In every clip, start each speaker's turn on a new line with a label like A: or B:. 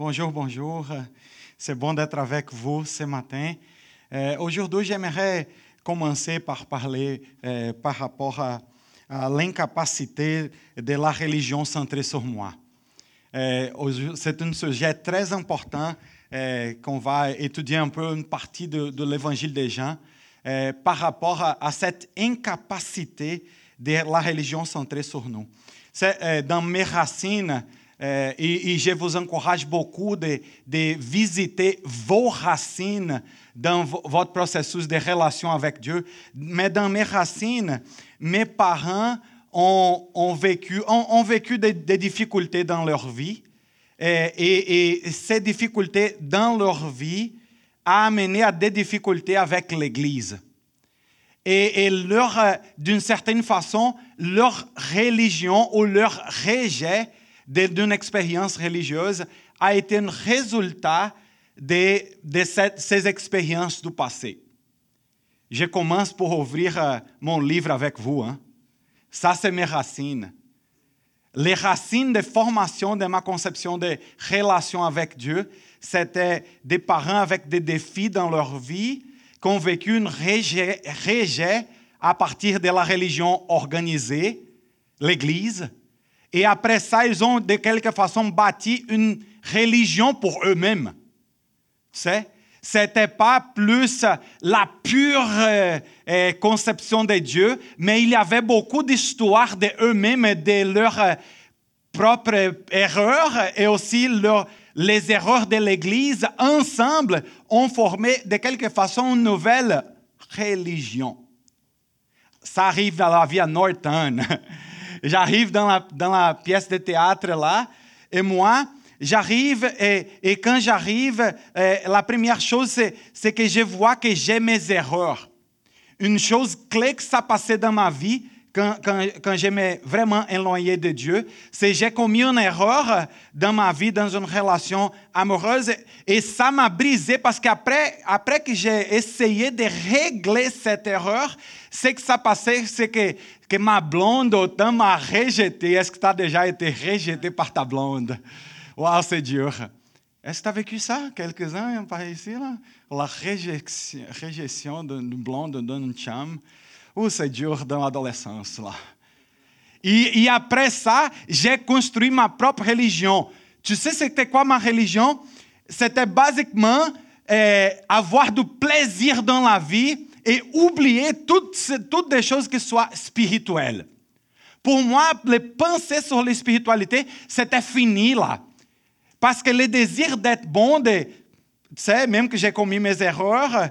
A: Bonjour, bonjour. C'est bon d'être avec vous ce matin. Euh, Aujourd'hui, j'aimerais commencer par parler euh, par rapport à, l'incapacité de la religion centrée sur moi. Euh, C'est un sujet très important qu'on va étudier un peu une partie de, l'évangile des euh, par rapport à, à, cette incapacité de la religion centrée sur nous. Dans mes racines euh, et, et, je vous encourage beaucoup de, visiter vos racines dans votre processus de relation avec Dieu. Mais dans mes racines, mes parents ont, vécu, ont, vécu des, difficultés dans leur vie. Et, et, ces difficultés dans leur vie a amené à des difficultés avec l'Église. Et, et leur, d'une certaine façon, leur religion ou leur rejet d'une expérience religieuse a été un résultat de, ces expériences du passé. Je commence pour ouvrir uh, mon livre avec vous. Hein? Ça, c'est mes racines. Les racines de formation de ma conception de relation avec Dieu, c'était des parents avec des défis dans leur vie qui ont vécu un rejet à partir de la religion organisée, l'Église, et après ça, ils ont de quelque façon bâti une religion pour eux-mêmes. C'est c'était pas plus la pure euh, euh, conception de Dieu, mais il y avait beaucoup d'histoires de eux-mêmes et de leurs euh, propres erreurs et aussi les erreurs de l'Église ensemble ont formé de quelque façon une nouvelle religion. Ça arrive dans la vie à Norton. J'arrive dans la, pièce de théâtre là, et moi, j'arrive, et, quand j'arrive, la première chose, c'est que je vois que j'ai mes erreurs. Une chose clé que ça passait dans ma vie, quand, quand, quand je vraiment éloigné de Dieu, c'est que j'ai commis une erreur dans ma vie, dans une relation amoureuse, et ça m'a brisé parce qu'après après que j'ai essayé de régler cette erreur, ce que passait, c'est que, que ma blonde autant m'a rejeté. Est-ce que tu as déjà été rejeté par ta blonde? Waouh, c'est dur. Est-ce que tu as vécu ça quelques-uns par ici? Là? La réjection, réjection d'une blonde, d'une chum. Oh, c'est dur dans l'adolescence. là. Et, et, après ça, j'ai construit ma propre religion. Tu sais, c'était quoi ma religion? C'était basiquement euh, avoir du plaisir dans la vie et oublier toutes, toutes des choses qui soient spirituelles. Pour moi, les pensées sur la spiritualité, c'était fini là. Parce que le désir d'être bon, de, tu sais, même que j'ai commis mes erreurs,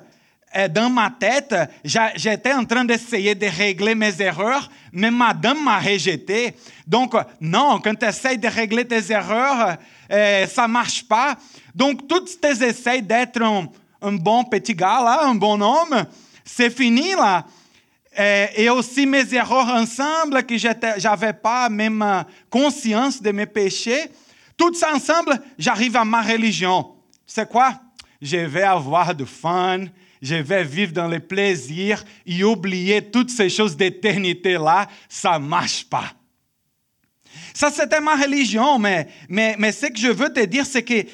A: dans ma tête, j'étais en train d'essayer de régler mes erreurs, mais madame m'a rejeté. Donc, non, quand tu essaies de régler tes erreurs, euh, ça ne marche pas. Donc, tous tes essais d'être un, bon petit gars, un bon homme, c'est fini là. Euh, et aussi mes erreurs ensemble, que je n'avais pas même conscience de mes péchés. Tout ça ensemble, j'arrive à ma religion. C'est quoi? Je vais avoir du fun, je vais vivre dans les plaisirs et oublier toutes ces choses d'éternité-là, ça ne marche pas. Ça, c'était ma religion, mais, ce que je veux te dire, c'est que eh,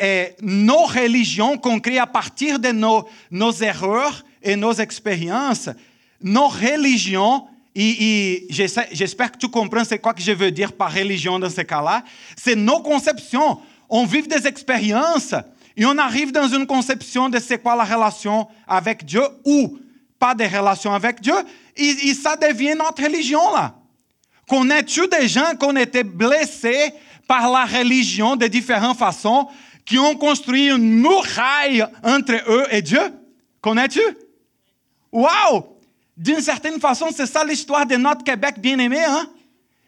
A: eh, nos religions qu'on crée à partir de nos erreurs et nos expériences, nos religions, et, et j'espère que tu comprends c'est quoi que je veux dire par religion dans ce cas-là, c'est nos conceptions. On vit des expériences et on arrive dans une conception de c'est quoi la relation avec Dieu ou pas de relation avec Dieu, et ça devient notre religion là. Connais-tu des gens qui ont été blessés par la religion de différentes façons, qui ont construit une muraille entre eux et Dieu? Connais-tu? Waouh! D'une certaine façon, c'est ça l'histoire de notre Québec bien-aimé. Hein?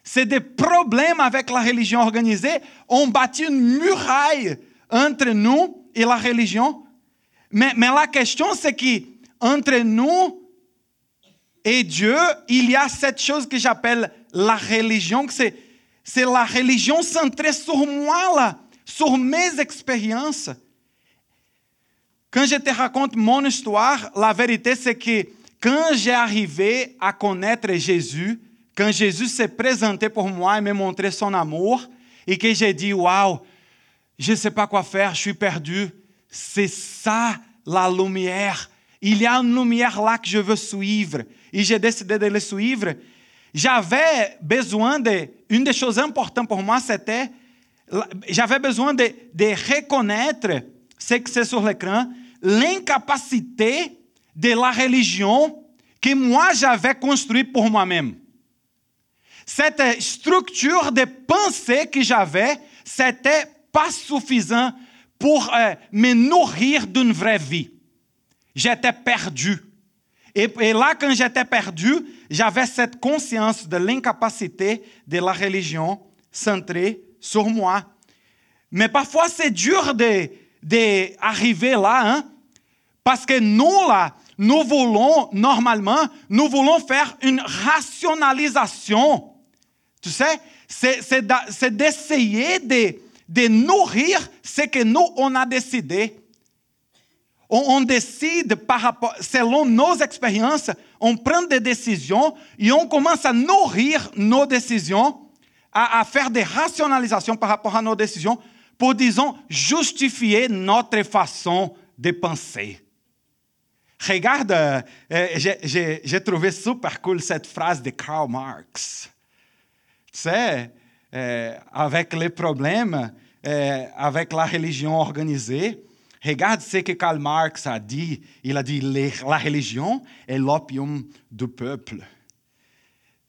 A: C'est des problèmes avec la religion organisée. On bâtit une muraille entre nous et la religion. Mais, la question, c'est qu'entre nous et Dieu, il y a cette chose que j'appelle la religion, c'est, c'est la religion centrée sur moi, là, sur mes expériences. Quand je te raconte mon histoire, la vérité, c'est que quand j'ai arrivé à connaître Jésus, quand Jésus s'est présenté pour moi et m'a montré son amour, et que j'ai dit, waouh, je ne sais pas quoi faire, je suis perdu. C'est ça la lumière. Il y a une lumière là que je veux suivre. Et j'ai décidé de le suivre. J'avais besoin de. Une des choses importantes pour moi, c'était. J'avais besoin de, de reconnaître ce que c'est sur l'écran, l'incapacité de la religion que moi j'avais construite pour moi-même. Cette structure de pensée que j'avais, c'était pas suffisant pour euh, me nourrir d'une vraie vie. J'étais perdu. Et, et, là, quand j'étais perdu, j'avais cette conscience de l'incapacité de la religion centrée sur moi. Mais parfois, c'est dur d'arriver là, hein? parce que nous, là, nous voulons, normalement, nous voulons faire une rationalisation. Tu sais, c'est d'essayer de, de nourrir ce que nous, on a décidé. On, décide par rapport, selon nos expériences, on prend des décisions et on commence à nourrir nos décisions, à, à faire des rationalisations par rapport à nos décisions pour, disons, justifier notre façon de penser. Regarde, euh, j'ai trouvé super cool cette phrase de Karl Marx. Tu sais, euh, avec les problèmes euh, avec la religion organisée, regarde ce que Karl Marx a dit. Il a dit la religion est l'opium du peuple.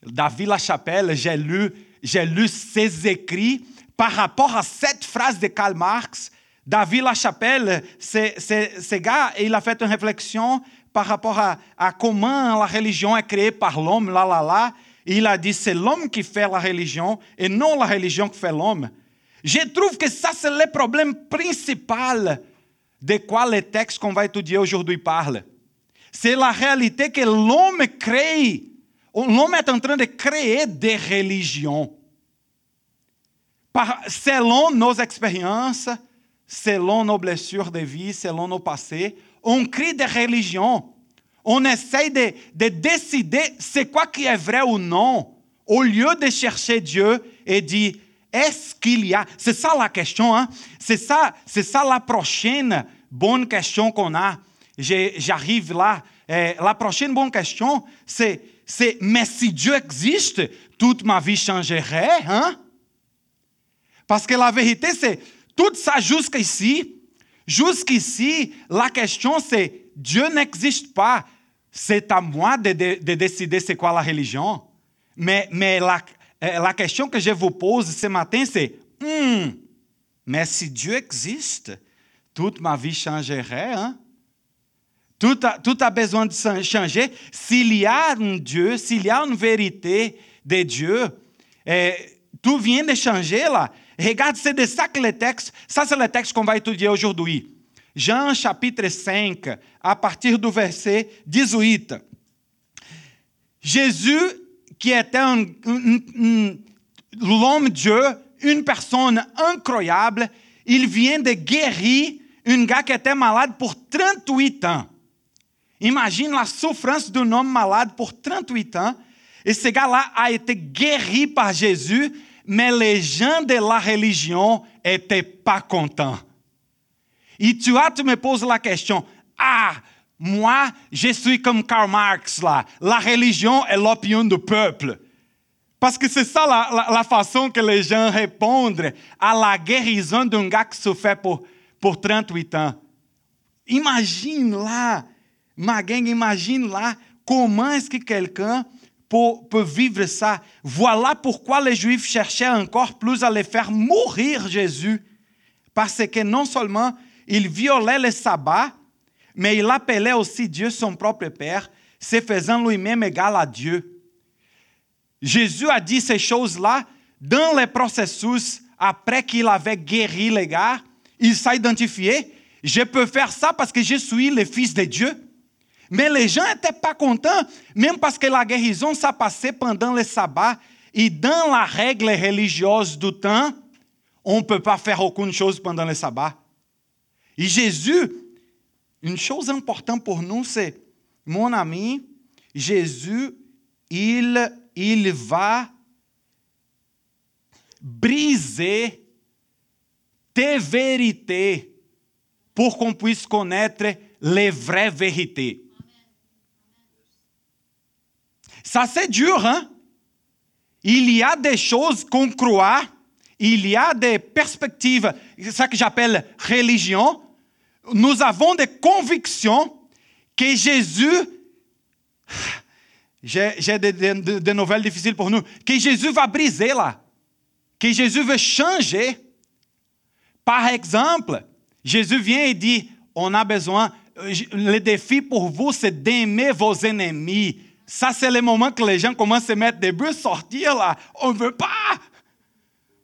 A: David Lachapelle, j'ai lu, lu ses écrits par rapport à cette phrase de Karl Marx. David Lachapelle, ce gars, il a fait une réflexion par rapport à, à comment la religion est créée par l'homme, là, là, là. Il a dit, c'est l'homme qui fait la religion et non la religion qui fait l'homme. Je trouve que ça, c'est le problème principal de quoi le texte qu'on va étudier aujourd'hui parle. C'est la réalité que l'homme crée. L'homme est en train de créer des religions. Selon nos expériences, selon nos blessures de vie, selon nos passés, on crée des religions. On essaye de, de décider c'est quoi qui est vrai ou non, au lieu de chercher Dieu et dire est-ce qu'il y a C'est ça la question, hein? C'est ça, c'est ça la prochaine bonne question qu'on a. J'arrive là. La prochaine bonne question, c'est mais si Dieu existe, toute ma vie changerait, hein? Parce que la vérité, c'est tout ça jusqu'ici. Jusqu'ici, la question, c'est Dieu n'existe pas. C'est à moi de, de, de décider c'est quoi la religion. Mais, mais la, question que je vous pose ce matin, c'est hmm, mais si Dieu existe, toute ma vie changerait. Hein? Tout, a, tout a besoin de changer. S'il y a un Dieu, s'il y a une vérité de Dieu, eh, tout vient de changer là. Regarde, c'est de ça que le texte, ça c'est le texte qu'on va étudier aujourd'hui. Jean chapitre 5, à partir du verset 18. Jésus qui était un, un, un, l'homme Dieu, une personne incroyable, il vient de guérir un gars qui était malade pour 38 ans. Imagine la souffrance d'un homme malade pour 38 ans. Et ce gars-là a été guéri par Jésus, de la religion n'étaient pas contents. Et tu vois, tu me poses la question, ah, moi, je suis comme Karl Marx là. La religion est l'opinion du peuple. Parce que c'est ça la, la, la, façon que les gens répondent à la guérison d'un gars qui souffert pour, pour 38 ans. Imagine là, ma gang, imagine là, comment est-ce que quelqu'un peut, vivre ça. Voilà pourquoi les Juifs cherchaient encore plus à les faire mourir Jésus. Parce que non seulement il violait le sabbat, mais il appelait aussi Dieu son propre Père, se faisant lui-même égal à Dieu. Jésus a dit ces choses-là dans le processus après qu'il avait guéri les gars. Il s'est identifié. Je peux faire ça parce que je suis le Fils de Dieu. Gens n'étaient pas contents, même parce que la guérison s'est passée pendant le sabbat. Et dans la règle religieuse du temps, on ne peut pas faire aucune chose pendant le sabbat. Et Jésus une chose importante pour nous, c'est, mon ami, Jésus, il, il va briser tes vérités pour qu'on puisse connaître les vraies vérités. Ça, c'est dur, hein? Il y a des choses qu'on croit, il y a des perspectives, ça que j'appelle religion. Nous avons des convictions que Jésus, j'ai des, nouvelles difficiles pour nous, que Jésus va briser là, que Jésus veut changer. Par exemple, Jésus vient et dit, on a besoin, le défi pour vous, c'est d'aimer vos ennemis. Ça, c'est le moment que les gens commencent à mettre des buts, sortir là. On ne veut pas.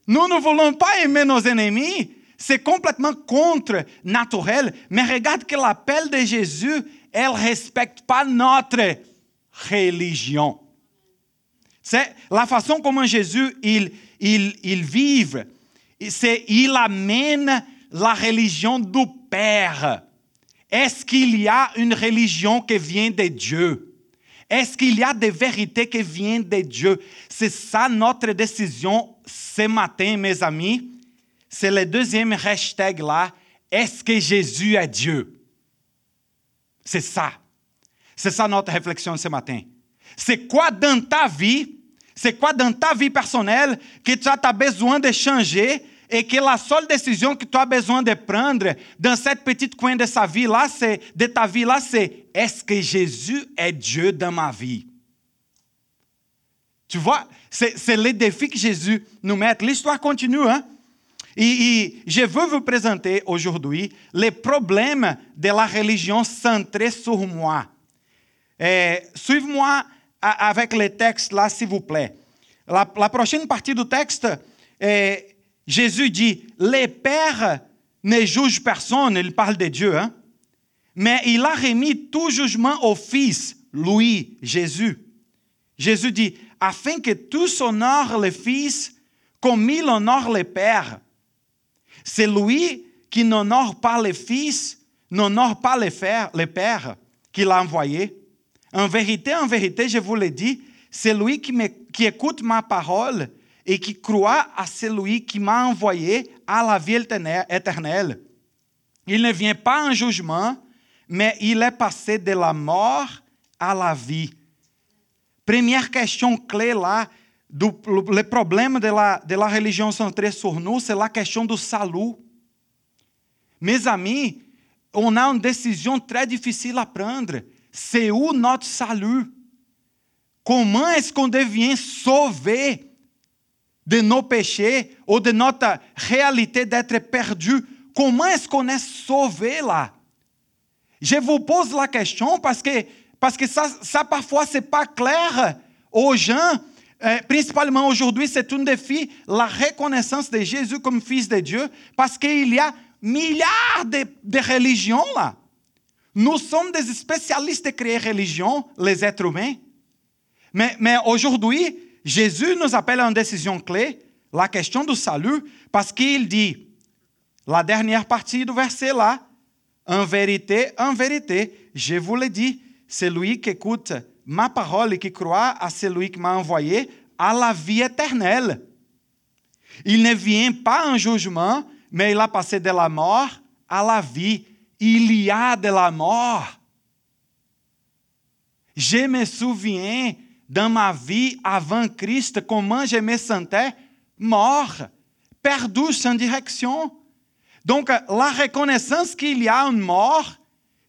A: Nous ne voulons pas aimer nos ennemis. C'est complètement contre-naturel. Mais regarde que l'appel de Jésus, elle ne respecte pas notre religion. C'est la façon comment Jésus, il, il, il vive. C'est, il amène la religion du Père. Est-ce qu'il y a une religion qui vient de Dieu? Est-ce qu'il y a des vérités qui viennent de Dieu? C'est ça notre décision ce matin, mes amis. C'est le deuxième hashtag là. Est-ce que Jésus est Dieu? C'est ça. C'est ça notre réflexion ce matin. C'est quoi dans ta vie, c'est quoi dans ta vie personnelle que tu as besoin de changer et que la seule décision que tu as besoin de prendre dans cette petite coin de sa vie là, de ta vie c'est est-ce que Jésus est Dieu dans ma vie? Tu vois, c'est le défi que Jésus nous met. L'histoire continue, hein? Et, je veux vous présenter aujourd'hui les problèmes de la religion centrée sur moi. Suivez-moi avec les textes là, s'il vous plaît. La, la, prochaine partie du texte, est, Jésus dit, les pères ne jugent personne, il parle de Dieu, hein? mais il a remis tout jugement au Fils, lui, Jésus. Jésus dit, afin que tous honorent le Fils comme il honore le Père. C'est lui qui n'honore pas le Fils, n'honore pas le, Père, qui l'a envoyé. En vérité, en vérité, je vous le dis, c'est lui qui écoute ma parole et qui croit à celui qui m'a envoyé à la vie éternelle. Il ne vient pas en jugement, mais il est passé de la mort à la vie. Première question clé là, do, le problème de la, de la religion centrée sur nous, c'est la question du salut. Mes amis, on a une décision très difficile à prendre. C'est où notre salut? Comment est-ce qu'on devient sauvé de nos péchés ou de notre réalité d'être perdu. Comment est-ce qu'on est sauvé là? Je vous pose la question parce que, ça, parfois, ce pas clair aux gens. Euh, principalement aujourd'hui, c'est un défi, la reconnaissance de Jésus comme Fils de Dieu, parce qu'il y a milliards de, religions là. Nous sommes des spécialistes de créer religion, les êtres humains. Mais aujourd'hui, Jésus nous appelle à une décision clé, la question du salut, parce qu'il dit, la dernière partie du verset là, en vérité, en vérité, je vous le dis, celui qui écoute ma parole et qui croit à celui qui m'a envoyé a la vie éternelle. Il ne vient pas en jugement, mais il a passé de la mort à la vie. Il y a de la mort. Je me souviens dans ma vie avant Christ, comment je me sentais mort, perdu sans direction. Donc, la reconnaissance qu'il y a une mort,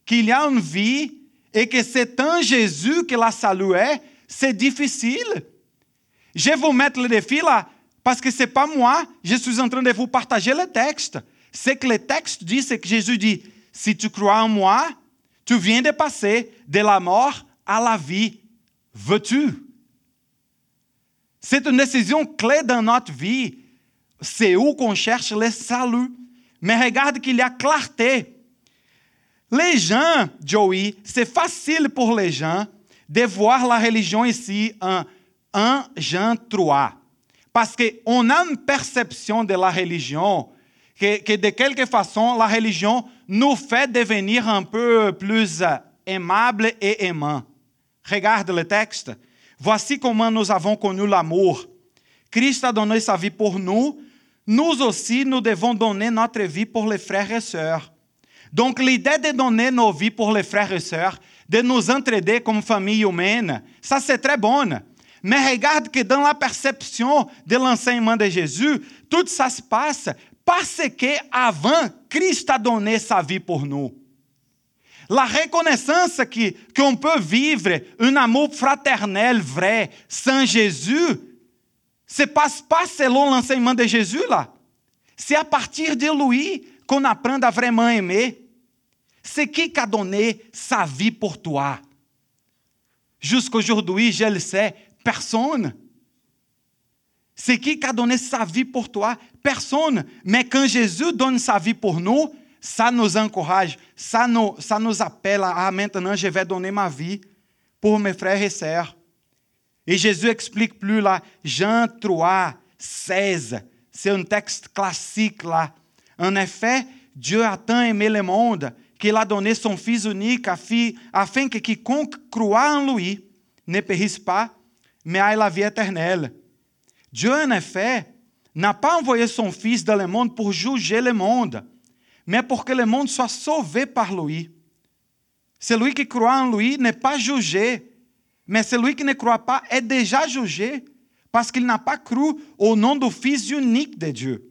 A: qu'il y a une vie, et que c'est en Jésus que la salut est, c'est difficile. Je vous mettre le défi là, parce que ce n'est pas moi, je suis en train de vous partager le texte. Ce que le texte dit, c'est que Jésus dit, si tu crois en moi, tu viens de passer de la mort à la vie veux-tu? C'est une décision clé dans notre vie. C'est où qu'on cherche le salut. Mais regarde qu'il y a clarté. Les gens, Joey, c'est facile pour les gens de voir la religion ici en 1 Jean 3. Parce qu'on a une perception de la religion que, que, de quelque façon, la religion nous fait devenir un peu plus aimables et aimants. Regarde le texte. Voici comment nous avons connu l'amour. Christ a donné sa vie pour nous. nous aussi, nous devons donner notre vie pour les frères et sœurs. Donc, l'idée de donner nos vies pour les frères et sœurs, de nous entraider comme famille humaine, ça c'est très bon. Mais regarde que dans la perception de l'enseignement de Jésus, tout ça se passe parce que avant, Christ a donné sa vie pour nous. La reconnaissance que qu'on peut vivre un amour fraternel vrai sans Jésus, se passe pas selon l'enseignement de Jésus là. C'est à partir de lui qu'on apprend à vraiment aimer. C'est qui qui a donné sa vie pour toi. Jusqu'aujourd'hui, je le sais, personne. C'est qui qui a donné sa vie pour toi Personne. Mais quand Jésus donne sa vie pour nous, ça nous encourage, ça nous, ça nous appelle à maintenant je vais donner ma vie pour mes frères et sœurs. Et Jésus explique plus là, Jean 3, 16. C'est un texte classique là. En effet, Dieu a tant aimé le monde qu'il a donné son Fils unique afin que quiconque croit en lui ne périsse pas, mais ait la vie éternelle. Dieu, en effet, n'a pas envoyé son Fils dans le monde pour juger le monde, mais pour que le monde soit sauvé par lui. Celui qui croit en lui n'est pas jugé, mais celui qui ne croit pas est déjà jugé, parce qu'il n'a pas cru au nom du Fils unique de Dieu.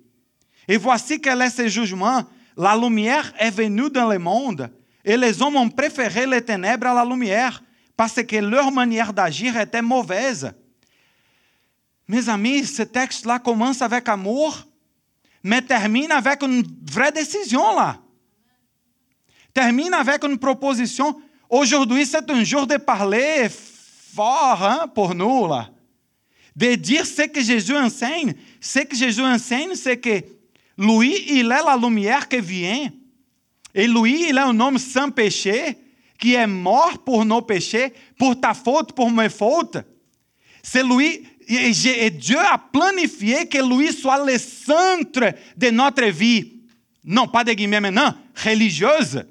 A: Et voici quel est ce jugement. La lumière est venue dans le monde, et les hommes ont préféré les ténèbres à la lumière, parce que leur manière d'agir était mauvaise. Mes amis, ce texte-là commence avec amour, mais termine avec une vraie décision là. Termine avec une proposition. Aujourd'hui, c'est un jour de parler fort hein, pour nous. De dire ce que Jésus enseigne. Ce que Jésus enseigne, c'est que lui, il est la lumière qui vient. Et lui, il est un homme sans péché, qui est mort pour nos péchés, pour ta faute, pour mes fautes. C'est lui, et Dieu a planifié que lui soit le centre de notre vie. Non, pas de guillemets maintenant, religieuse.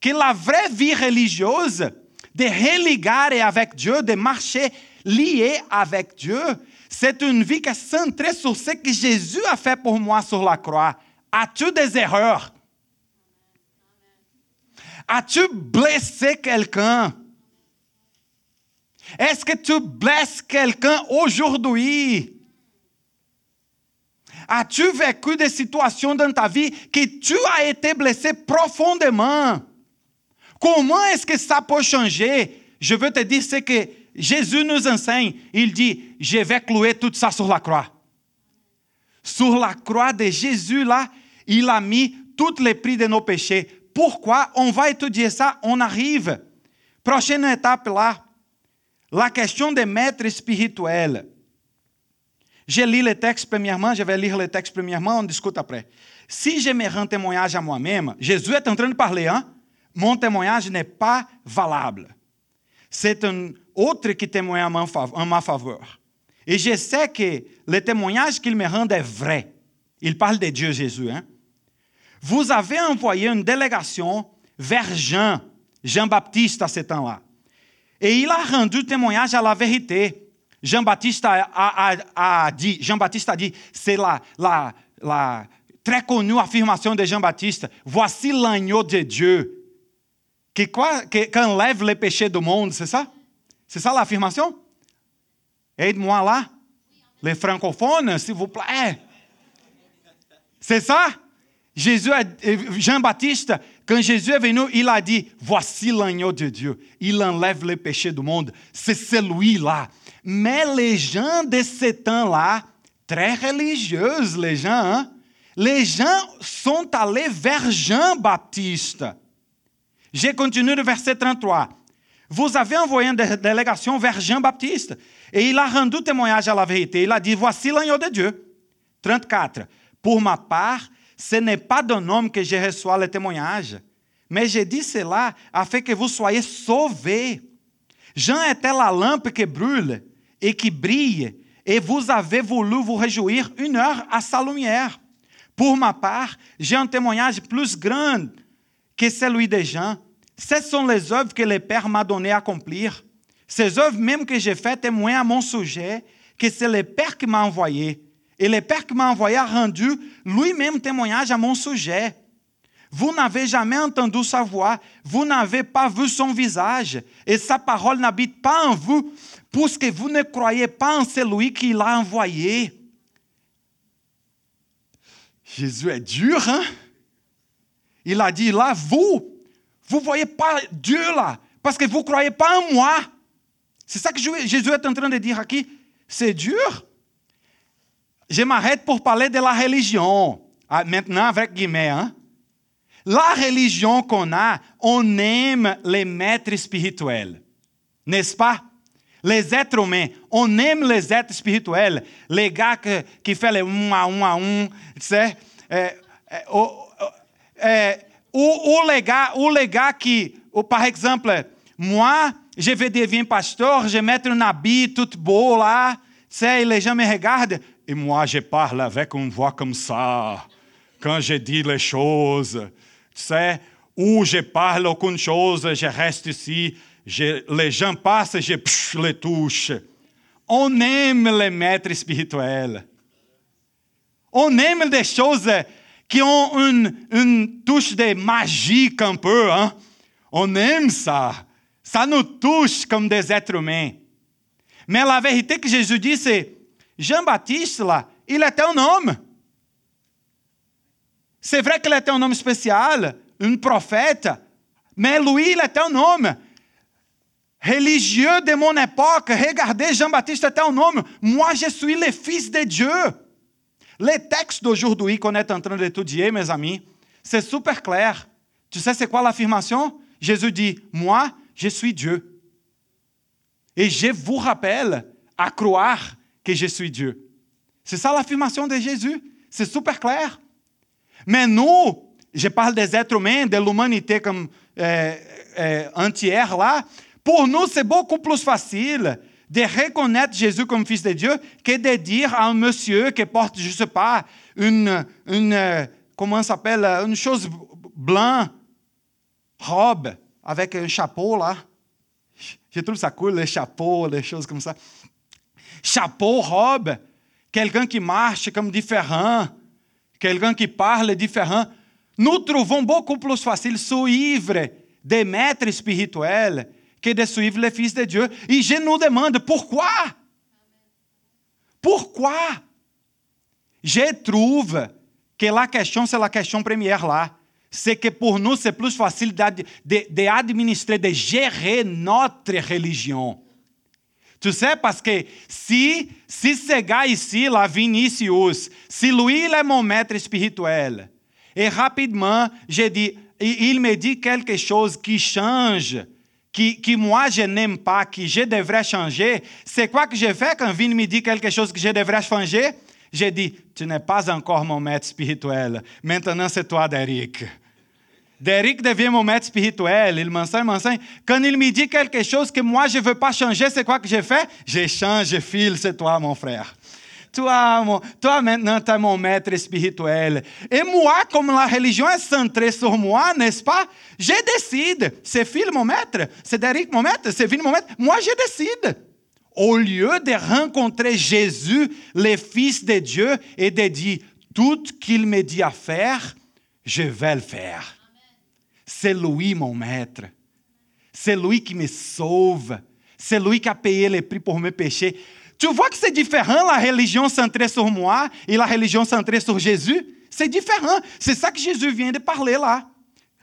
A: Que la vraie vie religieuse, de religar avec Dieu, de marcher lié avec Dieu, c'est une vie qui est centrée sur ce que Jésus a fait pour moi sur la croix. As-tu des erreurs? As-tu blessé quelqu'un? Est-ce que tu blesses quelqu'un aujourd'hui? As-tu vécu des situations dans ta vie que tu as été blessé profondément? Comment est-ce que ça peut changer? Je veux te dire ce que Jésus nous enseigne. Il dit, je vais clouer tout ça sur la croix. Sur la croix de Jésus, là, il a mis tous les prix de nos péchés. Pourquoi? On va étudier ça, on arrive. Prochaine étape là, la question des maîtres spirituels. Je lis le texte premièrement, je vais lire le texte premièrement, on discute après. Si je me rends témoignage à moi-même, Jésus est en train de parler, hein? mon témoignage n'est pas valable. C'est un autre qui témoigne en ma faveur. Et je sais que le témoignage qu'il me rend est vrai. Il parle de Dieu Jésus. Hein? Vous avez envoyé une délégation vers Jean, Jean-Baptiste à ce temps-là. Et il a rendu témoignage à la vérité. Jean-Baptiste a, a, dit, Jean-Baptiste a dit, c'est la, la, la très connue affirmation de Jean-Baptiste, voici l'agneau de Dieu qui, qui, enlève les péchés du monde, c'est ça? C'est ça l'affirmation? Aide-moi là, les francophones, s'il vous plaît. C'est ça? Jésus, Jean-Baptiste, quand Jésus est venu, il a dit, voici l'agneau de Dieu. Il enlève les péchés du monde. C'est celui-là. Mais les gens de ce temps-là, très religieuses, les gens, hein, les gens sont allés vers Jean-Baptiste. J'ai continué le verset 33. Vous avez envoyé une délégation vers Jean-Baptiste et il a rendu témoignage à la vérité. Il a dit, voici l'agneau de Dieu. 34. Pour ma part, ce n'est pas d'un homme que je reçois le témoignage, mais j'ai dit cela afin que vous soyez sauvés. Jean était la lampe qui brûle et qui brille, et vous avez voulu vous réjouir une heure à sa lumière. Pour ma part, j'ai un témoignage plus grand que celui de Jean. Ce sont les œuvres que le Père m'a donné à accomplir. Ces œuvres même que j'ai faites témoignent à mon sujet que c'est le Père qui m'a envoyé. Et le Père qui m'a envoyé a rendu lui-même témoignage à mon sujet. Vous n'avez jamais entendu sa voix, vous n'avez pas vu son visage, et sa parole n'habite pas en vous, puisque vous ne croyez pas en celui qui l'a envoyé. Jésus est dur, hein? Il a dit là, vous, vous ne voyez pas Dieu là, parce que vous ne croyez pas en moi. C'est ça que Jésus est en train de dire ici. C'est dur. Je m'arrête pour parler de la religion. Ah, maintenant, avec guillemets. Hein? La religion qu'on a, on aime les maîtres spirituels. N'est-ce pas? Les êtres humains, on aime les êtres spirituels. Les gars que, qui font les sais. Euh, euh, euh, ou, ou, les gars, ou les gars qui, ou par exemple, moi, je vais devenir pasteur, je mettre un habit tout beau là, tu sais, les gens me regardent, et moi, je parle avec une voix comme ça, quand je dis les choses, tu sais, ou je parle aucune chose, je reste ici, je, les gens passent, je psh, les touche. On aime les maîtres spirituels. On aime des choses qui ont une, une touche de magie un peu. Hein? On aime ça. Ça nous touche comme des êtres humains. Mais la vérité que Jésus dit, c'est Jean-Baptiste, là, il était un homme. C'est vrai qu'il était un homme spécial, un prophète, mais lui, il était un homme religieux de mon époque. Regardez, Jean-Baptiste était un homme. Moi, je suis le fils de Dieu. Le texte d'aujourd'hui qu'on est en train d'étudier, mes amis, c'est super clair. Tu sais, c'est quoi l'affirmation? Jésus dit, moi, je suis Dieu. Et je vous rappelle à croire que je suis Dieu. C'est ça l'affirmation de Jésus? C'est super clair. Mais nous, je parle des êtres humains, de l'humanité comme euh, euh, entière là, pour nous, c'est beaucoup plus facile de reconnaître Jésus comme fils de Dieu que de dire à un monsieur qui porte, je ne sais pas, une, une comment s'appelle, une chose blanche, robe, avec un chapeau là. Je trouve ça cool, les chapeaux, les choses comme ça. Chapeau, robe, quelqu'un qui marche comme différent, quelqu'un qui parle différent. Nous trouvons beaucoup plus facile suivre des maîtres spirituels que de suivre les fils de Dieu. Et je nous demande pourquoi. Pourquoi? Je trouve que la question, c'est la question première là. C'est que pour nous, c'est plus facile d'administrer, de, de, de gérer notre religion. Tu sais, que si, si ce gars ici, là, Vinicius, si lui, est mon maître spirituel, et rapidement, je dis, il me dit quelque chose qui change, qui, qui moi je n'aime pas, que je devrais changer, c'est quoi que je fais quand Vin me dit quelque chose que je devrais changer? Je dis, tu n'es pas encore mon maître spirituel. Maintenant, c'est toi, Derek. Derek devient mon maître spirituel. Il m'enseigne, m'enseigne. Quand il me dit quelque chose que moi, je ne veux pas changer, c'est quoi que j'ai fait? Je change, je file, c'est toi, mon frère. Toi, toi maintenant, tu es mon maître spirituel. Et moi, comme la religion est centrée sur moi, n'est-ce pas? Je décide. C'est Phil mon maître, c'est Derek mon maître, c'est Phil mon maître. Moi, je décide. Au lieu de rencontrer Jésus, le Fils de Dieu, et de dire tout qu'il me dit à faire, je vais le faire. C'est lui mon maître. C'est lui qui me sauve. C'est lui qui a payé le prix pour mes péchés. Tu vois que c'est différent la religion centrée sur moi et la religion centrée sur Jésus? C'est différent. C'est ça que Jésus vient de parler là.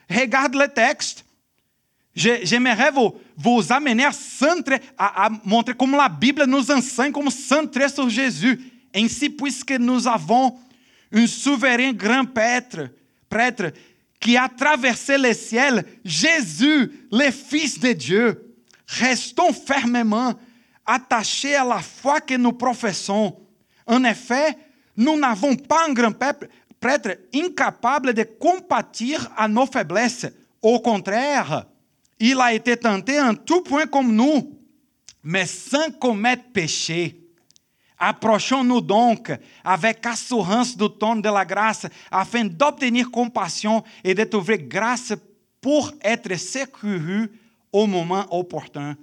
A: Regarde le texte. J'aimerais vous, vous amener à, centrer, à, à montrer como la Bible nous enseigne como centrer sur Jésus. Ainsi, puisque nous avons un souverain grand prêtre, prêtre qui a traversé le ciel, Jésus, le Fils de Dieu. Restons fermement attachés à la foi que nous professons. En effet, nous n'avons pas un grand prêtre incapable de compatir à nos faiblesses. Au contraire, il a été tenté en tout point comme nous, mais sans commettre péché. Approchons-nous donc avec assurance du ton de la grâce, afin d'obtenir compassion et de trouver grâce pour être secouru au moment opportun.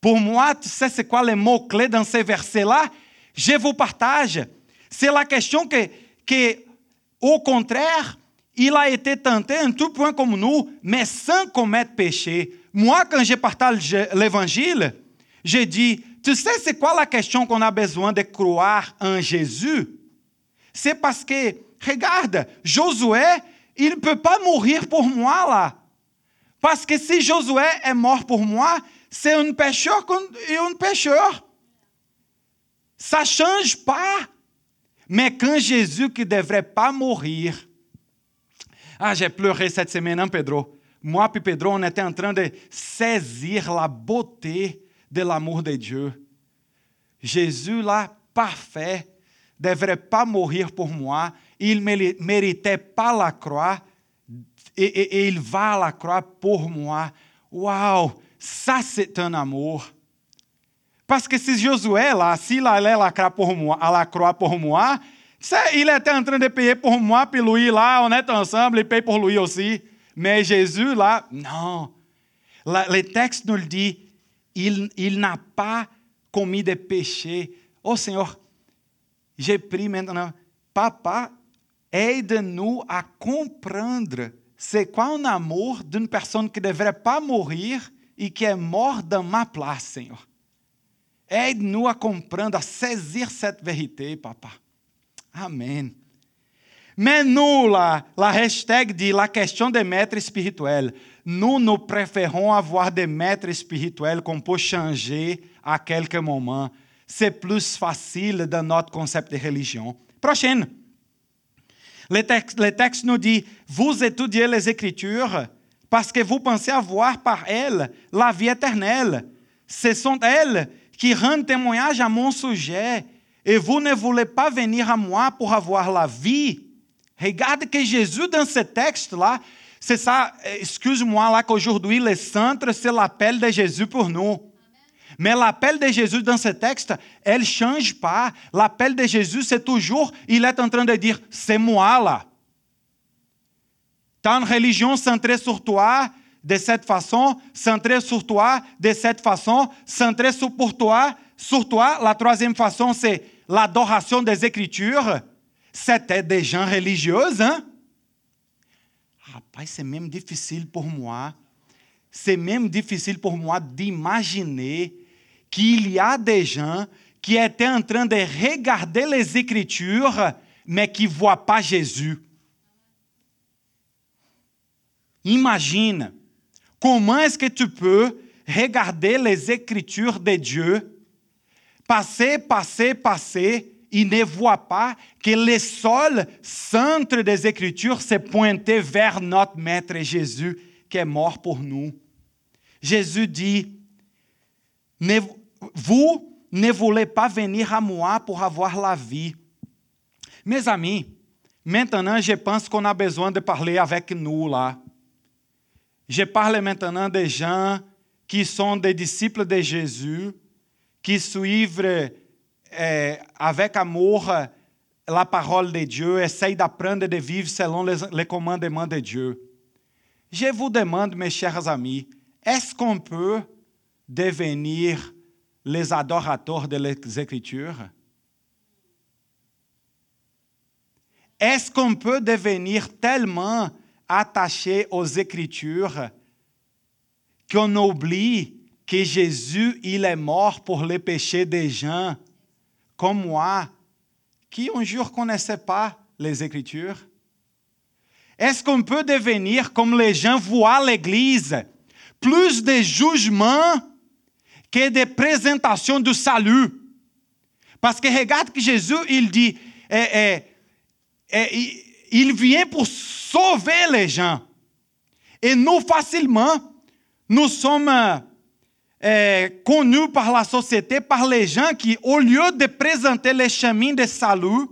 A: Pour moi, tu sais c'est quoi le mot-clé dans ces versets-là? Je vous partage. C'est la question que, que, au contraire, il a été tenté en tout point comme nous, mais sans commettre péché. Moi, quand je partage l'évangile, j'ai dit, tu sais, c'est quoi la question qu'on a besoin de croire en Jésus? C'est parce que, regarde, Josué, il ne peut pas mourir pour moi là. Parce que si Josué est mort pour moi, c'est un pécheur et un pécheur. Ça ne change pas. Mais quand Jésus qui ne devrait pas mourir, ah, j'ai pleuré cette semaine, hein, Pedro? Moi et Pedro, on était en train de saisir la beauté de l'amour de Dieu. Jésus, là, parfait, devrait pas mourir pour moi. Il méritait pas la croix. Et, et, et, il va à la croix pour moi. Waouh, ça c'est un amour. Parce que si Josué, là, s'il allait à la croix pour moi, à la croix pour moi, il était en train de payer pour moi, puis lui, là, on est ensemble, il paye pour lui aussi. Mais Jésus, là, non. le texte nous le dit, il, il n'a pas commis de péché. Oh Seigneur, j'ai pris maintenant, papa, aide-nous à comprendre c'est quoi un amour d'une personne qui ne devrait pas mourir et qui est morte dans ma place, Seigneur. Aide-nous à comprendre, à saisir cette vérité, papa. Amen. Mais nous, la, hashtag dit la question des maîtres spirituels. Nous, nous préférons avoir des maîtres spirituels qu'on peut changer à quelques moments. C'est plus facile dans notre concept de religion. Prochaine. Le texte, nous dit, vous étudiez les Écritures parce que vous pensez avoir par elles la vie éternelle. Ce sont elles qui rendent témoignage à mon sujet et vous ne voulez pas venir à moi pour avoir la vie. Regarde que Jésus, dans ce texte-là, c'est ça, excuse-moi, là qu'aujourd'hui, le centre, c'est l'appel de Jésus pour nous. Mais l'appel de Jésus dans ce texte, elle ne change pas. L'appel de Jésus, c'est toujours, il est en train de dire, c'est moi là. Ton religion centrée sur toi, de cette façon, centrée sur toi, de cette façon, centrée sur pour toi, sur toi. La troisième façon, c'est l'adoration des Écritures. C'était des gens religieux, hein? Rapaz, c'est même difficile pour moi. C'est même difficile pour moi d'imaginer qu'il y a des gens qui étaient en train de regarder les Écritures, mais qui ne voient pas Jésus. Imagine, est-ce que tu peux regarder les Écritures de Dieu, passer, passer, passer, et ne voit pas que le seul centre des Écritures s'est pointé vers notre Maître Jésus qui est mort pour nous. Jésus dit, vous ne voulez pas venir à moi pour avoir la vie. Mes amis, maintenant je pense qu'on a besoin de parler avec nous là. Je parle maintenant des gens qui sont des disciples de Jésus, qui suivent avec amour la parole de Dieu, essayent d'apprendre de vivre selon les, commandements de Dieu. Je vous demande, mes chers amis, est-ce qu'on peut devenir les adorateurs des Écritures? Est-ce qu'on peut devenir tellement attaché aux Écritures qu'on oublie que Jésus, il est mort pour les péchés des gens, comme moi, qui un jour connaissait pas les Écritures? Est-ce qu'on peut devenir, comme les gens voient l'Église, plus de jugement que de présentation du salut. Parce que regarde que Jésus, il dit, eh, eh, il vient pour sauver les gens. Et nous, facilement, nous sommes eh, connus par la société, par les gens qui, au lieu de présenter les chemins de salut,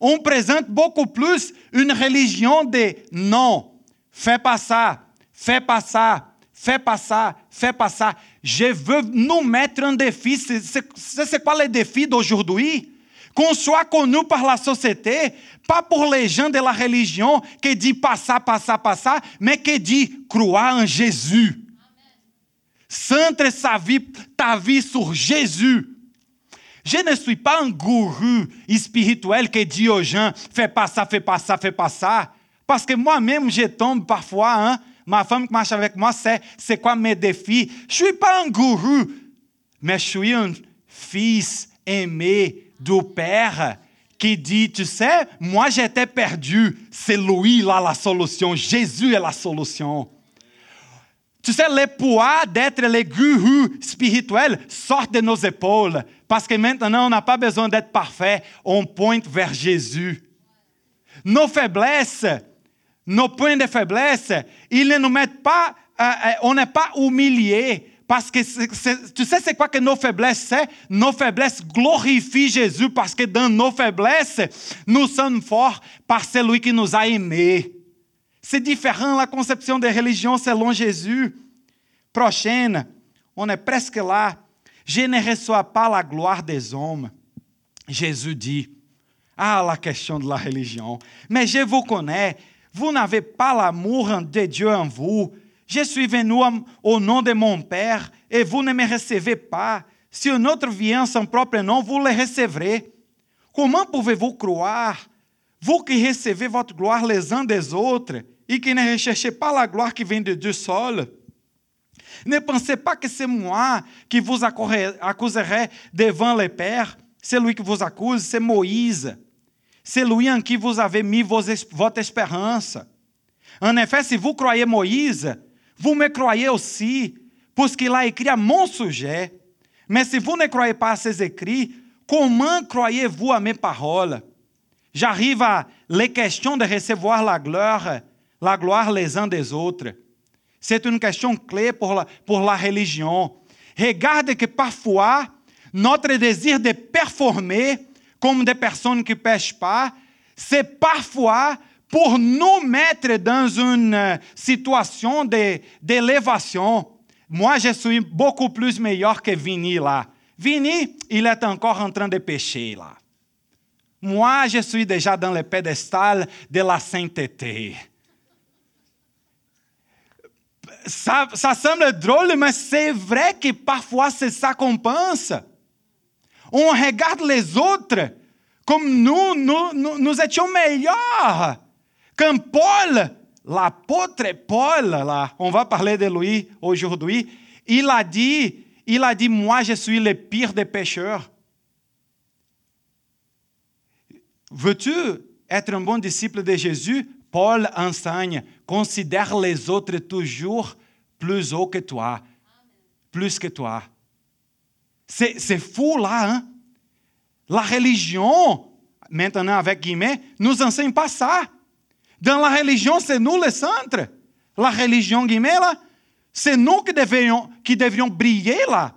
A: on présente beaucoup plus une religion de non, fais pas ça, fais pas ça, fais pas ça, fais pas ça. Je veux nous mettre un défi. C'est quoi le défi d'aujourd'hui? Qu'on soit connu par la société, pas pour les gens de la religion qui dit pas ça, pas ça, pas ça, mais qui dit croire en Jésus. Centre sa vie, ta vie sur Jésus. Je ne suis pas un gourou spirituel qui dit aux gens, fais pas ça, fais pas ça, fais pas ça. Parce que moi-même, je tombe parfois. Hein? Ma femme qui marche avec moi sait c'est quoi mes défis. Je suis pas un gourou, mais je suis un fils aimé du Père qui dit, tu sais, moi j'étais perdu, c'est lui là la solution, Jésus est la solution. Tu sais, le poids d'être les gourous spirituels sort de nos épaules. Parce que maintenant, on n'a pas besoin d'être parfait. On pointe vers Jésus. Nos faiblesses, nos points de faiblesse, ils ne nous mettent pas, euh, euh, on n'est pas humilié. Parce que tu sais, c'est quoi que nos faiblesses, c'est? Nos faiblesses glorifient Jésus parce que dans nos faiblesses, nous sommes forts par celui qui nous a aimés. C'est différent la conception de religion selon Jésus. Prochaine, on est presque là. Je ne reçois pas la gloire des hommes. Jésus dit, ah, la question de la religion. Mais je vous connais, vous n'avez pas l'amour de Dieu en vous. Je suis venu au nom de mon Père et vous ne me recevez pas. Si un autre vient en son propre nom, vous le recevrez. Comment pouvez-vous croire, vous qui recevez votre gloire les uns des autres, et qui ne recherchez pas la gloire qui vient de Dieu seul. Ne pensez pas que c'est moi qui vous accuserai devant le Père. Celui qui vous accuse, c'est Moïse. C'est lui en qui vous avez mis votre espérance. En effet, si vous croyez Moïse, vous me croyez aussi, puisqu'il a écrit à mon sujet. Mais si vous ne croyez pas à ses écrits, comment croyez-vous à mes paroles? J'arrive à les questions de recevoir la gloire la gloire les uns des autres. C'est une question clé pour la, pour la religion. Regarde que parfois, notre désir de performer comme des personnes qui ne pêchent pas, c'est parfois pour nous mettre dans une situation d'élévation. Moi, je suis beaucoup plus meilleur que Vini là. Vini, il est encore en train de pécher là. Moi, je suis déjà dans le pédestal de la sainteté ça, semble drôle, mais c'est vrai que parfois c'est ça qu'on pense. On regarde les autres comme nous, nous, nous, étions meilleurs. Comme Paul, l'apôtre Paul, là, on va parler de lui aujourd'hui, il a dit, il a dit, moi je suis le pire des pécheurs. Veux-tu être un bon disciple de Jésus? Paul enseigne, considère les autres toujours plus haut que toi, plus que toi. C'est fou là, hein? La religion, maintenant avec guillemets, nous enseigne pas ça. Dans la religion, c'est nous le centre. La religion, guillemets, là, c'est nous qui devrions, qui devrions briller là.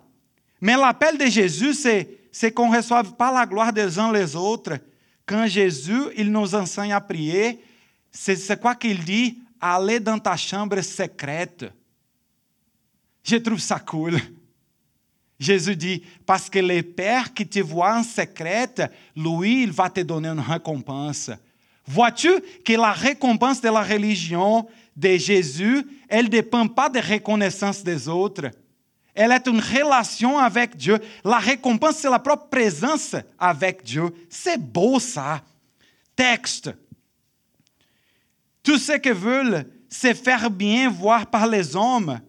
A: Mais l'appel de Jésus, c'est qu'on ne reçoive pas la gloire des uns les autres. Quand Jésus, il nous enseigne à prier, c'est quoi qu'il dit? Allez dans ta chambre secrète. Je trouve ça cool. Jésus dit, parce que le Père qui te voit en secrète, lui, il va te donner une récompense. Vois-tu que la récompense de la religion de Jésus, elle ne dépend pas de reconnaissance des autres. Elle est une relation avec Dieu. La récompense, c'est la propre présence avec Dieu. C'est beau ça. Texte. Tout ce que veulent se faire bien voir par les hommes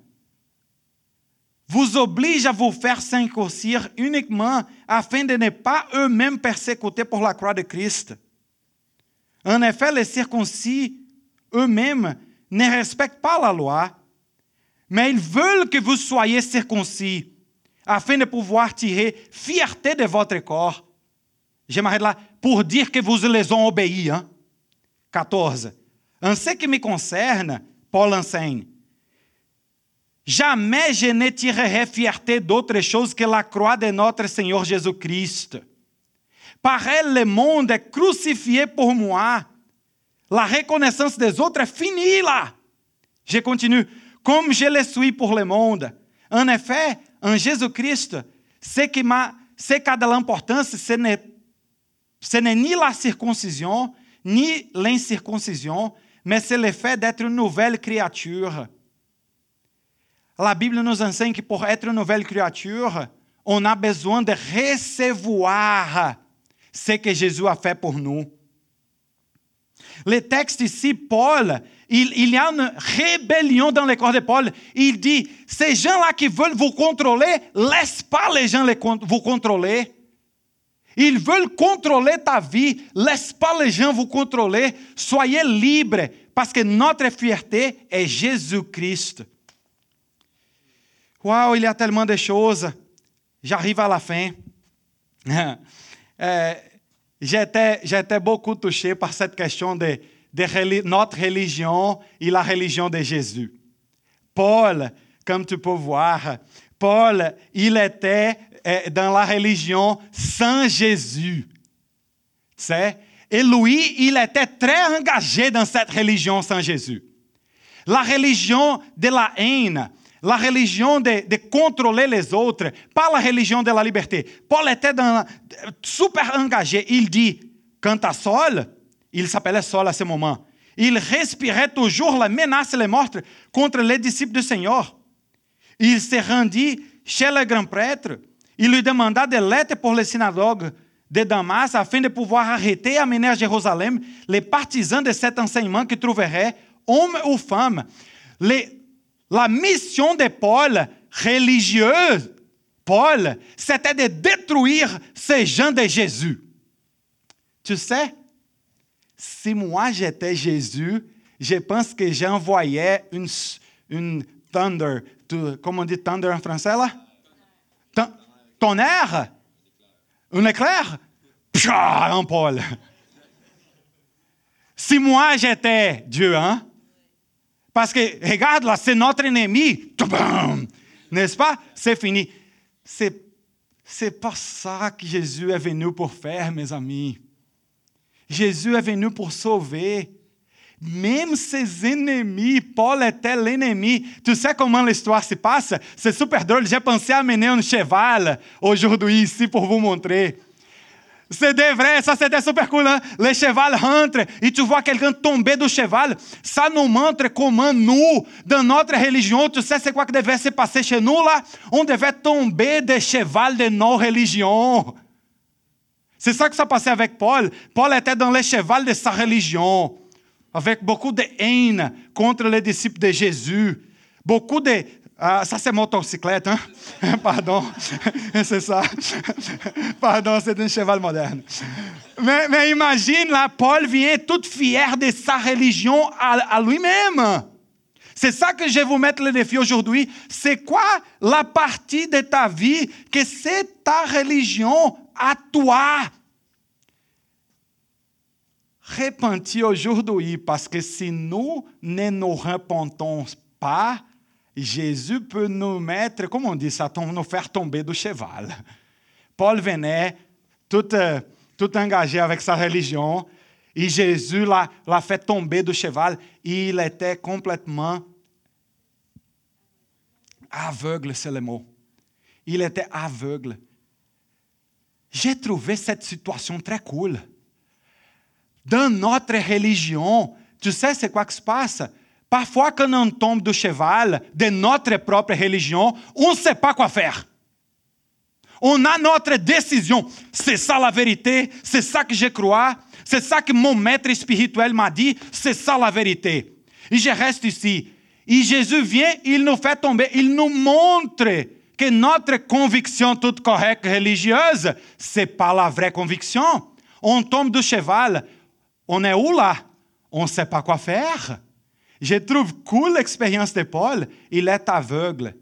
A: vous oblige à vous faire circoncire uniquement afin de ne pas eux-mêmes persécuter pour la croix de Christ. En effet, les circoncis eux-mêmes ne respectent pas la loi, mais ils veulent que vous soyez circoncis afin de pouvoir tirer fierté de votre corps. Je m'arrête là pour dire que vous les ont obéis. Hein? 14. En ce qui me concerne, Paul enseigne, jamais je ne tirerai fierté d'autre chose que la croix de notre Seigneur Jésus-Christ. Par elle, le monde est crucifié pour moi. La reconnaissance des autres est finie là. Je continue. Comme je le suis pour le monde. En effet, en Jésus-Christ, ce m'a, ce qui a de l'importance, ce n'est ni la circoncision, ni l'incirconcision, mais c'est le fait d'être une nouvelle créature. La Bible nous enseigne que pour être une nouvelle créature, on a besoin de recevoir ce que Jésus a fait pour nous. Le texte ici, Paul, il, il, y a une rébellion dans le corps de Paul. Il dit, ces gens-là qui veulent vous contrôler, laisse pas les gens les, vous contrôler. Ils veulent contrôler ta vie, laisse pas les gens vous contrôler. Soyez libres, parce que notre fierté est Jésus-Christ. Waouh, il y a tellement de choses. J'arrive à la fin. euh, J'étais beaucoup touché par cette question de, de notre religion et la religion de Jésus. Paul, comme tu peux voir, Paul, il était dans la religion sans Jésus. Sais? Et lui, il était très engagé dans cette religion sans Jésus. La religion de la haine, la religion de, de, contrôler les autres, pas la religion de la liberté. Paul était dans, super engagé. Il dit, quant à Saul, il s'appelait Saul à ce moment, il respirait toujours la menace et les meurtres contre les disciples du Seigneur. Il se rendit chez le grand prêtre. Il lui demanda des lettres pour les synagogues de Damas afin de pouvoir arrêter et amener à Jérusalem les partisans de cet enseignement qui trouveraient, hommes ou femmes. La mission de Paul, religieuse, Paul, c'était de détruire ces gens de Jésus. Tu sais, si moi j'étais Jésus, je pense que j'envoyais une thunder, comment on dit thunder en français là? Tonnerre? Un éclair? Pshah, en Paul. Si moi j'étais Dieu, hein? Parce que, regarde là, c'est notre ennemi. N'est-ce pas? C'est fini. C'est, c'est pas ça que Jésus est venu pour faire, mes amis. Jésus est venu pour sauver. Même ses ennemis, Paul était l'ennemi. Tu sais comment l'histoire se passe? C'est super drôle. J'ai pensé à mener un cheval aujourd'hui ici pour vous montrer. C'est vrai, ça c'était super cool. Le cheval rentre et tu vois quelqu'un tomber do cheval. Ça nous montre comment nous, dans notre religion, tu sais c'est quoi que devait se passer chez nous là? On devait tomber de cheval de nos religions. C'est ça que ça passait avec Paul. Paul était dans le cheval de sa religion, avec beaucoup de haine contre les disciples de Jésus. Beaucoup de ah, ça, c'est motocyclette, hein? Pardon, c'est ça. Pardon, c'est un cheval moderne. Mais, mais, imagine, là, Paul vient tout fier de sa religion à, à lui-même. C'est ça que je vais vous mettre le défi aujourd'hui. C'est quoi la partie de ta vie que c'est ta religion à toi? Repentis aujourd'hui, parce que si nous ne nous repentons pas, Jésus peut nous mettre, comme on dit ça, nous faire tomber du cheval. Paul venait tout, euh, tout engagé avec sa religion et Jésus l'a fait tomber du cheval. Et il était complètement aveugle, c'est le mot. Il était aveugle. J'ai trouvé cette situation très cool. Dans notre religion, tu sais c'est quoi qui se passe? Parfois, quand on tombe du cheval de notre propre religion, on ne sait pas quoi faire. On a notre décision. C'est ça la vérité, c'est ça que je crois, c'est ça que mon maître spirituel m'a dit, c'est ça la vérité. Et je reste ici. Et Jésus vient, il nous fait tomber, il nous montre que notre conviction toute correcte religieuse, c'est pas la vraie conviction. On tombe du cheval, on est où là? On ne sait pas quoi faire. Je trouve cool l'expérience de Paul. Il est aveugle.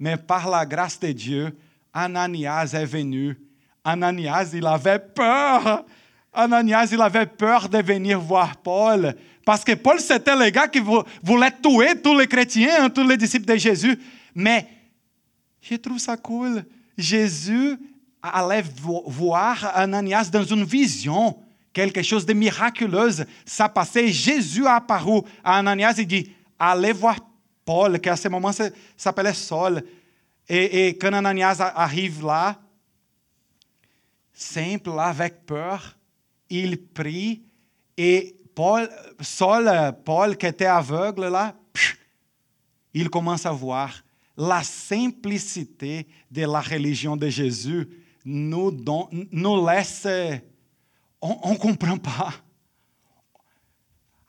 A: Mais par la grâce de Dieu, Ananias est venu. Ananias, il avait peur. Ananias, il avait peur de venir voir Paul. Parce que Paul, c'était le gars qui voulait tuer tous les chrétiens, hein, tous les disciples de Jésus. Mais je trouve ça cool. Jésus allait voir Ananias dans une vision quelque chose de miraculeux s'est passé. Jésus a apparu à Ananias et dit, allez voir Paul, qui à ce moment s'appelait Saul. Et, quand Ananias arrive là, simple, avec peur, il prie et Paul, Paul qui était aveugle là, il commence à voir. la simplicité de la religion de Jésus nous laisse... On ne comprend pas.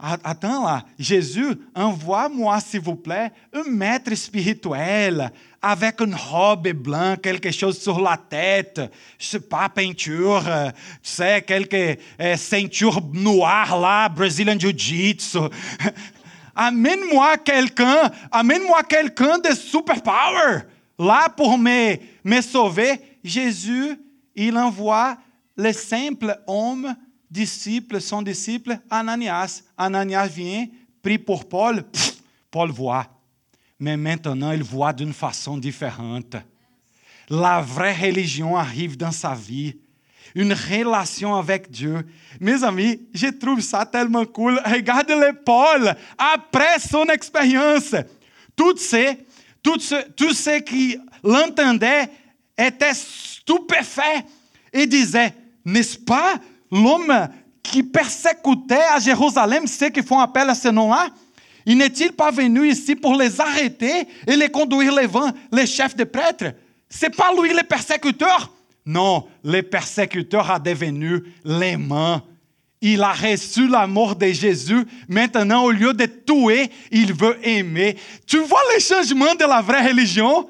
A: Attends là, Jésus, envoie-moi, s'il vous plaît, un maître spirituel avec une robe blanche, quelque chose sur la tête, je sais pas, peinture, tu sais, quelque euh, ceinture noire là, Brazilian Jiu-Jitsu. Amène-moi quelqu'un, amène-moi quelqu'un de super power là pour me, me sauver. Jésus, il envoie le simple homme disciple, son disciple, Ananias. Ananias vient, prie pour Paul, Paul voit. Mais maintenant, il voit d'une façon différente. La vraie religion arrive dans sa vie. Une relation avec Dieu. Mes amis, je trouve ça tellement cool. Regardez-le Paul, après son expérience. Tous ceux, tous ceux, tous ceux qui l'entendaient étaient stupéfaits et disaient, n'est-ce pas l'homme qui persécutait à Jérusalem ceux qui font appel à ce nom-là? Il n'est-il pas venu ici pour les arrêter et les conduire vents, les chefs de prêtres? C'est pas lui le persécuteur? Non, le persécuteur a devenu l'aimant. Il a reçu la mort de Jésus. Maintenant, au lieu de tuer, il veut aimer. Tu vois le changement de la vraie religion?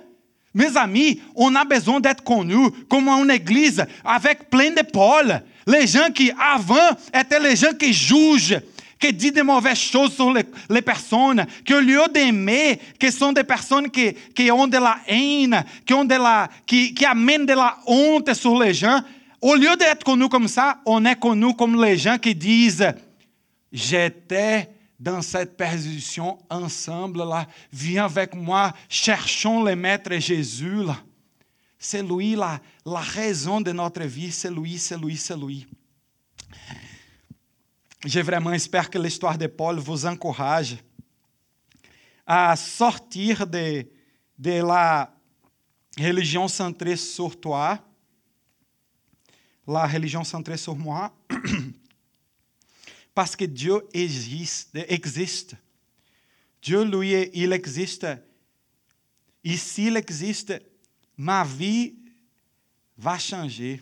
A: Mes amis, on a besoin d'être connus comme une église avec plein de Paul. Les gens qui, avant, étaient les gens qui jugent, qui disent de mauvaises choses sur les, les personnes, qui au lieu d'aimer, qui sont des personnes qui, qui ont de la haine, qui, ont de la, qui, qui amènent de la honte sur les gens, au lieu d'être connus comme ça, on est connus comme les gens qui disent J'étais dans cette position ensemble là, viens avec moi, cherchons le Maître Jésus là. C'est lui la, la raison de notre vie, c'est lui, c'est lui, c'est lui. Je vraiment espère que l'histoire de Paul vous encourage à sortir de, de la religion centrée sur toi, la religion centrée sur moi, parce que Dieu existe. Dieu, lui, il existe. Et s'il existe, ma vie va changer.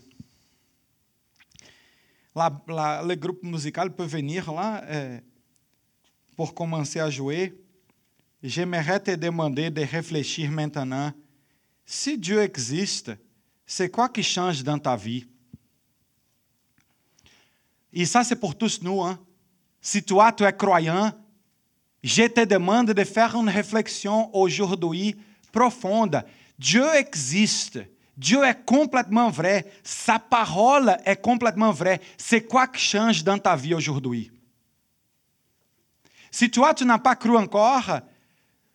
A: Le groupe musical peut venir là euh, pour commencer à jouer. J'aimerais te demander de réfléchir maintenant. Si Dieu existe, c'est quoi qui change dans ta vie? Et ça, c'est pour tous nous. Hein? Si toi, tu es croyant, je te demande de faire une réflexion aujourd'hui profonde. Dieu existe. Dieu est complètement vrai. Sa parole est complètement vraie. C'est quoi qui change dans ta vie aujourd'hui? Si toi, tu n'as pas cru encore,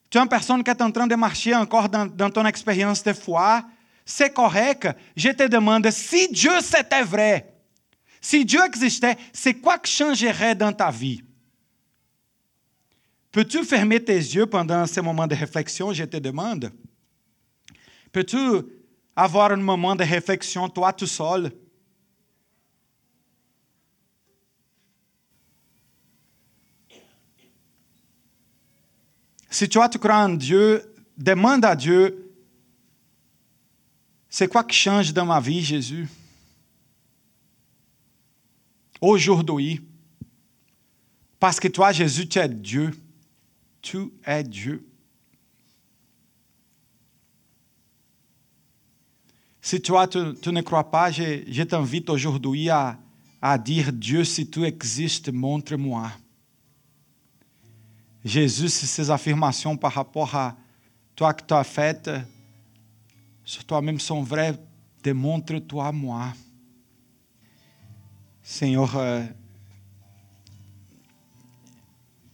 A: tu es une personne qui est en train de marcher encore dans, ton expérience de foi, c'est correct. Je te demande, si Dieu c'était vrai, si Dieu existait, c'est quoi qui changerait dans ta vie? Peux-tu fermer tes yeux pendant ce moment de réflexion, je te demande? Peux-tu avoir un moment de réflexion, toi tout seul? Si toi tu crois en Dieu, demande à Dieu, c'est quoi qui change dans ma vie, Jésus? Aujourd'hui, parce que toi, Jésus, tu es Dieu. Tu es Dieu. Si toi, tu, ne crois pas, je, je t'invite aujourd'hui à, à dire, Dieu, si tu existes, montre-moi. Jésus, si ces affirmations par rapport à toi que tu as faites sur toi-même sont vraies, démontre-toi moi. Seigneur, euh,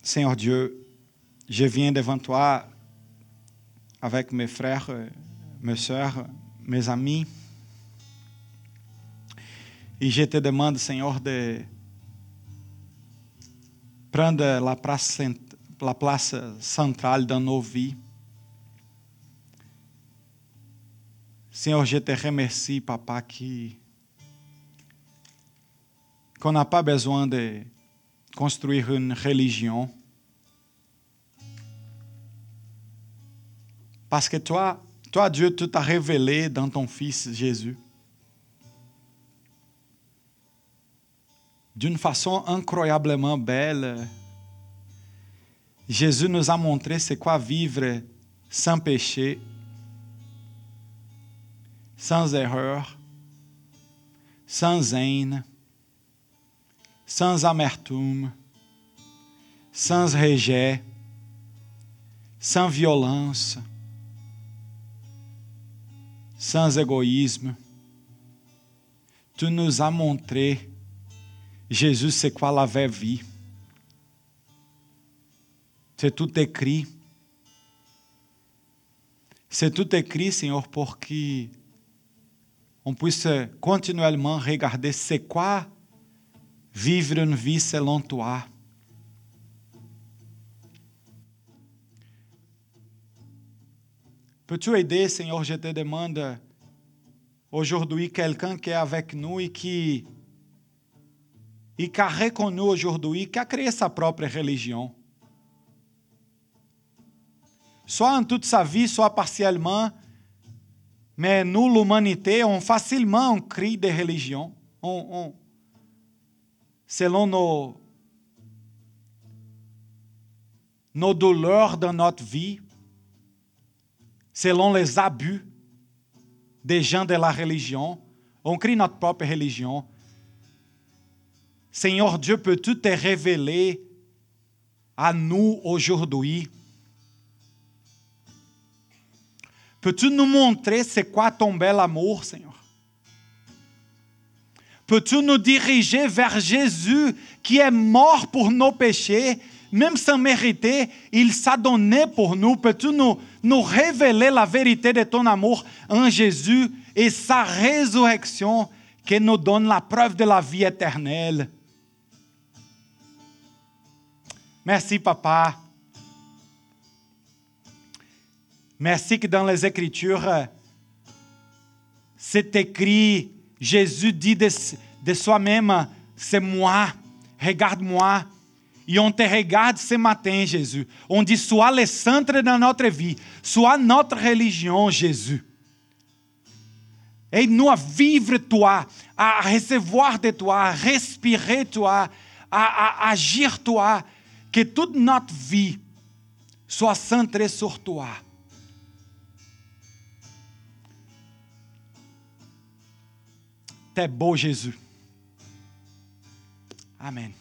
A: Seigneur Dieu, je viens devant toi avec mes frères, mes sœurs, mes amis. E je te demande, Senhor, de prendre la place, la place centrale dans nos vies. Senhor, je te remercie, Papa, que qu'on n'a pas besoin de construire une religion Parce que toi, toi, Dieu, tu t'as révélé dans ton Fils Jésus. D'une façon incroyablement belle, Jésus nous a montré c'est quoi vivre sans péché, sans erreur, sans haine, sans amertume, sans rejet, sans violence, sans égoïsme. Tu nous as montré, Jésus, c'est quoi la vraie vie. C'est tout écrit. C'est tout écrit, Seigneur, pour qu'on puisse continuellement regarder c'est quoi vivre une vie selon toi. Peux-tu aider, Seigneur, je te demande aujourd'hui quelqu'un qui est avec nous et qui, et qui a reconnu aujourd'hui, qui a créé sa propre religion. Soit en toute sa vie, soit partiellement, mais nous, l'humanité, on facilement on crie de religion. On, on, selon nos, douleurs dans notre vie, selon les abus des gens de la religion. On crée notre propre religion. Seigneur Dieu, peux-tu te révéler à nous aujourd'hui? Peux-tu nous montrer c'est quoi ton bel amour, Seigneur? Peux-tu nous diriger vers Jésus qui est mort pour nos péchés même sans mériter, il s'est donné pour nous. Peux-tu nous, nous révéler la vérité de ton amour en Jésus et sa résurrection qui nous donne la preuve de la vie éternelle? Merci, papa. Merci que dans les Écritures, c'est écrit, Jésus dit de, de soi-même, c'est moi, regarde-moi. E on te regarde ce matin, Jesus. Onde le centre de notre vie, sois notre religion, Jesus. Aide-nous à vivre toi, à recevoir de toi, à respirer toi, à, à agir toi, que toute notre vie soit centrée sur toi. T'es beau, Jésus. Amen.